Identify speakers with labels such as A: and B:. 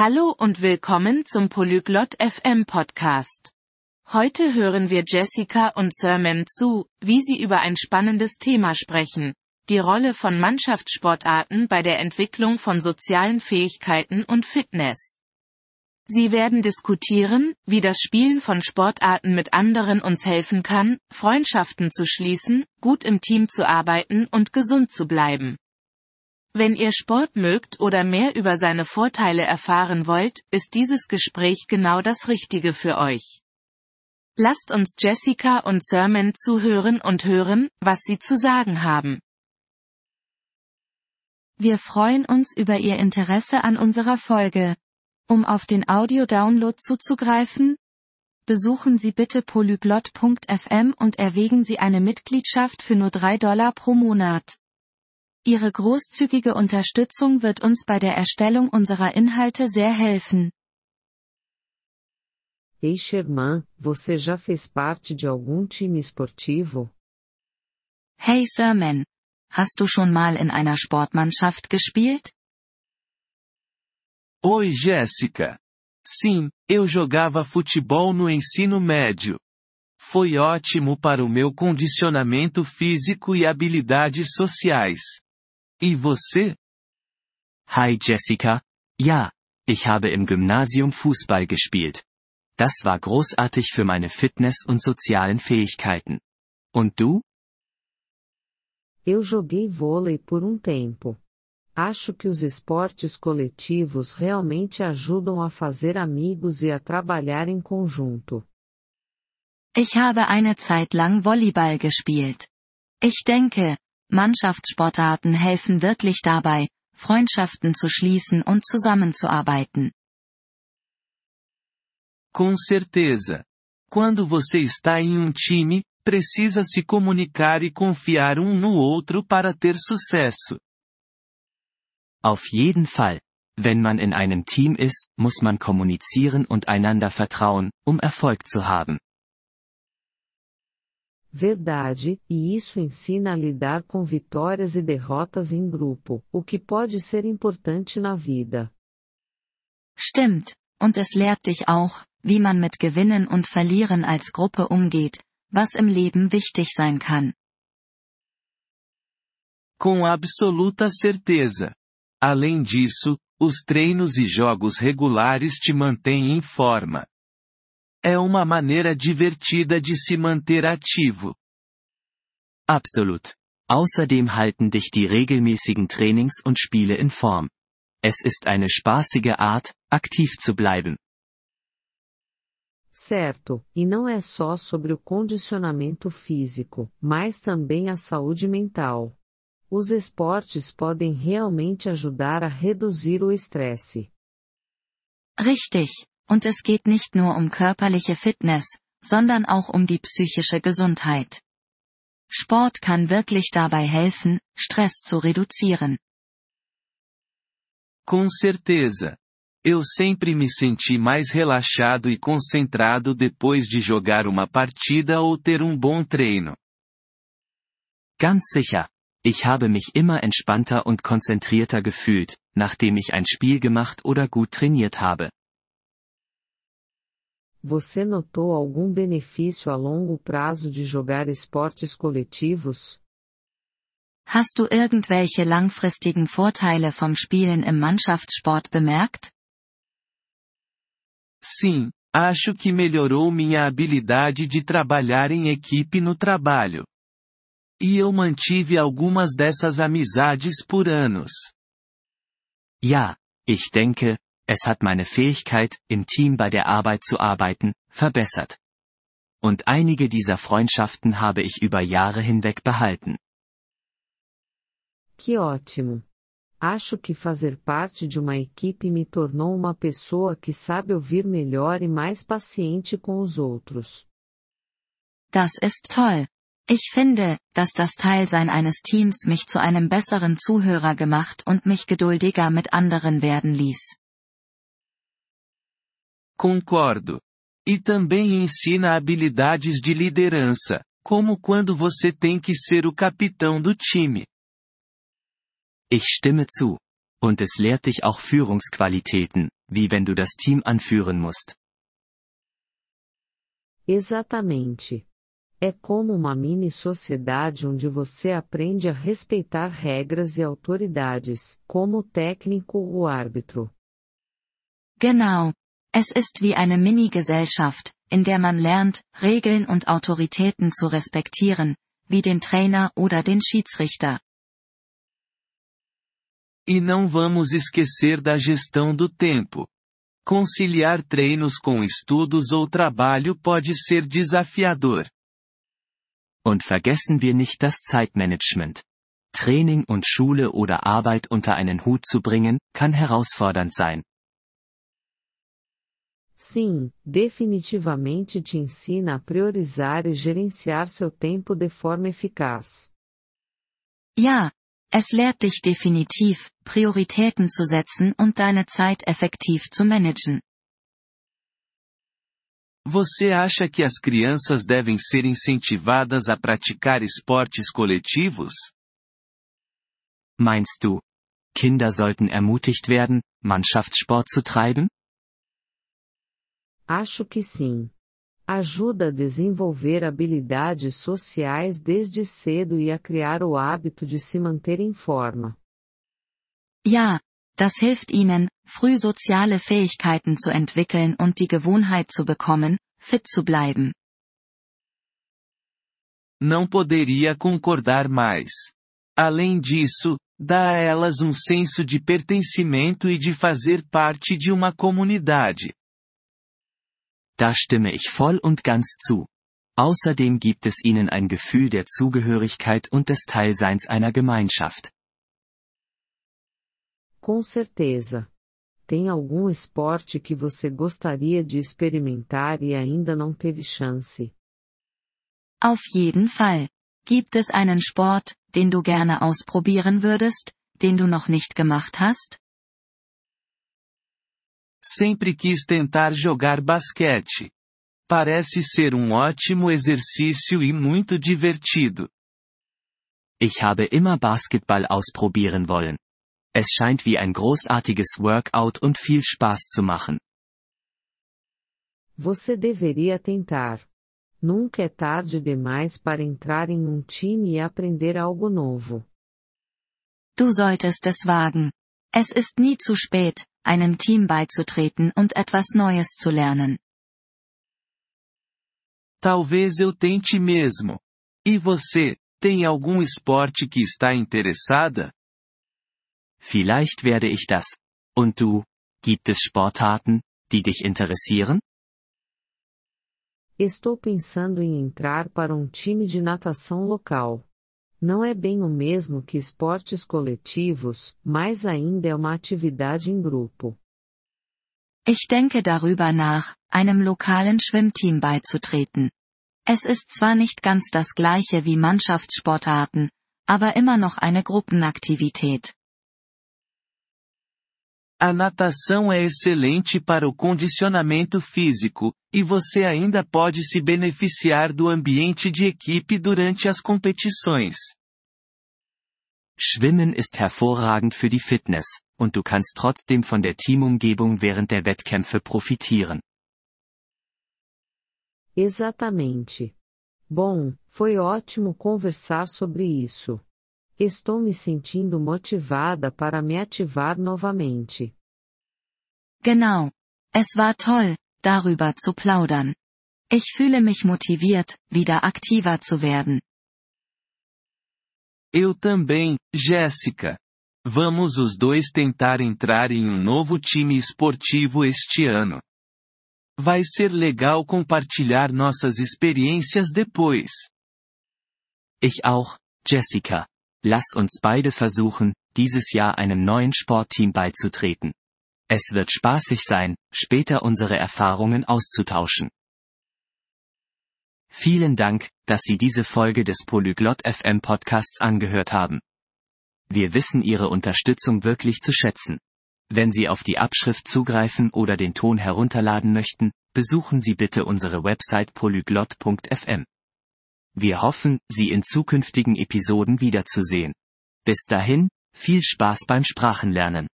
A: Hallo und willkommen zum Polyglot FM Podcast. Heute hören wir Jessica und Sermon zu, wie sie über ein spannendes Thema sprechen. Die Rolle von Mannschaftssportarten bei der Entwicklung von sozialen Fähigkeiten und Fitness. Sie werden diskutieren, wie das Spielen von Sportarten mit anderen uns helfen kann, Freundschaften zu schließen, gut im Team zu arbeiten und gesund zu bleiben. Wenn ihr Sport mögt oder mehr über seine Vorteile erfahren wollt, ist dieses Gespräch genau das Richtige für euch. Lasst uns Jessica und Sermon zuhören und hören, was sie zu sagen haben.
B: Wir freuen uns über Ihr Interesse an unserer Folge. Um auf den Audio-Download zuzugreifen, besuchen Sie bitte polyglot.fm und erwägen Sie eine Mitgliedschaft für nur 3 Dollar pro Monat. Ihre großzügige Unterstützung wird uns bei der Erstellung unserer Inhalte sehr helfen.
C: Ei Sherman, você já fez parte de algum time esportivo?
B: Hey Sherman, hast du schon mal in einer Sportmannschaft gespielt?
D: Oi Jéssica. Sim, eu jogava futebol no ensino médio. Foi ótimo para o meu condicionamento físico e habilidades sociais. E você?
E: Hi Jessica. Ja, ich habe im Gymnasium Fußball gespielt. Das war großartig für meine Fitness und sozialen Fähigkeiten. Und du?
C: Eu joguei vôlei por um tempo. Acho que os esportes coletivos realmente ajudam a fazer amigos e a trabalhar em conjunto.
B: Ich habe eine Zeit lang Volleyball gespielt. Ich denke, Mannschaftssportarten helfen wirklich dabei, Freundschaften zu schließen und zusammenzuarbeiten.
D: Com certeza. Quando você está em um time, precisa se comunicar e confiar um no outro para ter sucesso.
E: Auf jeden Fall. Wenn man in einem Team ist, muss man kommunizieren und einander vertrauen, um Erfolg zu haben.
C: Verdade, e isso ensina a lidar com vitórias e derrotas em grupo, o que pode ser importante na vida.
B: Stimmt, und es lehrt dich auch, wie man mit Gewinnen und Verlieren als Gruppe umgeht, was im Leben wichtig sein kann.
D: Com absoluta certeza. Além disso, os treinos e jogos regulares te mantêm em forma. É uma maneira divertida de se manter ativo.
E: Absolut. Außerdem halten dich die regelmäßigen Trainings und Spiele in Form. Es ist eine spaßige Art, aktiv zu bleiben.
C: Certo, e não é só sobre o condicionamento físico, mas também a saúde mental. Os esportes podem realmente ajudar a reduzir o estresse.
B: Richtig, und es geht nicht nur um körperliche Fitness, sondern auch um die psychische Gesundheit. Sport kann wirklich dabei helfen, Stress zu reduzieren.
D: Com certeza. Eu sempre me senti mais relaxado e concentrado depois de jogar uma partida ou ter um bom treino.
E: Ganz sicher. Ich habe mich immer entspannter und konzentrierter gefühlt, nachdem ich ein Spiel gemacht oder gut trainiert habe.
C: Você notou algum benefício a longo prazo de jogar esportes coletivos?
B: Hast du irgendwelche langfristigen Vorteile vom Spielen im Mannschaftssport bemerkt?
D: Sim, acho que melhorou minha habilidade de trabalhar em equipe no trabalho. E eu mantive algumas dessas amizades por anos.
E: Ja, ich denke, es hat meine Fähigkeit, im Team bei der Arbeit zu arbeiten, verbessert. Und einige dieser Freundschaften habe ich über Jahre hinweg behalten.
C: Que ótimo! Acho que fazer parte de uma equipe me tornou uma pessoa que sabe ouvir melhor e mais paciente com os outros.
B: Das ist toll. Ich finde, dass das Teilsein eines Teams mich zu einem besseren Zuhörer gemacht und mich geduldiger mit anderen werden ließ.
D: Concordo. E também ensina habilidades de liderança, como quando você tem que ser o capitão do time.
E: Ich stimme zu. Und es lehrt dich auch Führungsqualitäten, wie wenn du das Team anführen musst.
C: Exatamente. É como uma mini sociedade onde você aprende a respeitar regras e autoridades, como o técnico ou árbitro.
B: Genau. Es ist wie eine Mini-Gesellschaft, in der man lernt, Regeln und Autoritäten zu respektieren, wie den Trainer oder den Schiedsrichter.
D: E não vamos esquecer da gestão do tempo. Conciliar treinos com estudos ou trabalho pode ser desafiador.
E: Und vergessen wir nicht das Zeitmanagement. Training und Schule oder Arbeit unter einen Hut zu bringen, kann herausfordernd sein.
C: Sim, definitivamente te ensina a priorizar e gerenciar seu tempo de forma eficaz.
B: Ja, es lehrt dich definitiv, Prioritäten zu setzen und deine Zeit effektiv zu managen.
D: Você acha que as crianças devem ser incentivadas a praticar esportes coletivos?
E: Meinst du, Kinder sollten ermutigt werden, Mannschaftssport zu treiben?
C: Acho que sim. Ajuda a desenvolver habilidades sociais desde cedo e a criar o hábito de se manter em forma.
B: Ja, das hilft ihnen, früh soziale Fähigkeiten zu entwickeln und die Gewohnheit zu bekommen, fit zu bleiben.
D: Não poderia concordar mais. Além disso, dá a elas um senso de pertencimento e de fazer parte de uma comunidade.
E: Da stimme ich voll und ganz zu. Außerdem gibt es ihnen ein Gefühl der Zugehörigkeit und des Teilseins einer Gemeinschaft.
C: Com certeza. Tem algum esporte que você gostaria de experimentar e ainda não teve chance?
B: Auf jeden Fall. Gibt es einen Sport, den du gerne ausprobieren würdest, den du noch nicht gemacht hast?
D: Sempre quis tentar jogar basquete. Parece ser um ótimo exercício e muito divertido.
E: Ich habe immer Basketball ausprobieren wollen. Es scheint wie ein großartiges Workout und viel Spaß zu machen.
C: Você deveria tentar. Nunca é tarde demais para entrar em um time e aprender algo novo.
B: Du solltest es wagen. Es ist nie zu spät, einem Team beizutreten und etwas Neues zu lernen.
D: Talvez eu tente mesmo. E você, tem algum esporte que está interessada?
E: Vielleicht werde ich das. Und du? Gibt es Sportarten, die dich interessieren?
C: Estou pensando em entrar para um time de natação local. Não é bem o mesmo que esportes coletivos, mas ainda é uma atividade em grupo.
B: Ich denke darüber nach, einem lokalen Schwimmteam beizutreten. Es ist zwar nicht ganz das gleiche wie Mannschaftssportarten, aber immer noch eine Gruppenaktivität.
D: A natação é excelente para o condicionamento físico, e você ainda pode se beneficiar do ambiente de equipe durante as competições.
E: Schwimmen ist hervorragend für die Fitness, und du kannst trotzdem von der Teamumgebung während der Wettkämpfe profitieren.
C: Exatamente. Bom, foi ótimo conversar sobre isso. Estou me sentindo motivada para me ativar novamente.
B: Genau. Es war toll, darüber zu plaudern. Ich fühle mich motiviert, wieder aktiver zu werden.
D: Eu também, Jéssica. Vamos os dois tentar entrar em um novo time esportivo este ano. Vai ser legal compartilhar nossas experiências depois.
E: Ich auch, Jessica. Lass uns beide versuchen, dieses Jahr einem neuen Sportteam beizutreten. Es wird spaßig sein, später unsere Erfahrungen auszutauschen. Vielen Dank, dass Sie diese Folge des Polyglot FM Podcasts angehört haben. Wir wissen Ihre Unterstützung wirklich zu schätzen. Wenn Sie auf die Abschrift zugreifen oder den Ton herunterladen möchten, besuchen Sie bitte unsere Website polyglot.fm. Wir hoffen, Sie in zukünftigen Episoden wiederzusehen. Bis dahin, viel Spaß beim Sprachenlernen.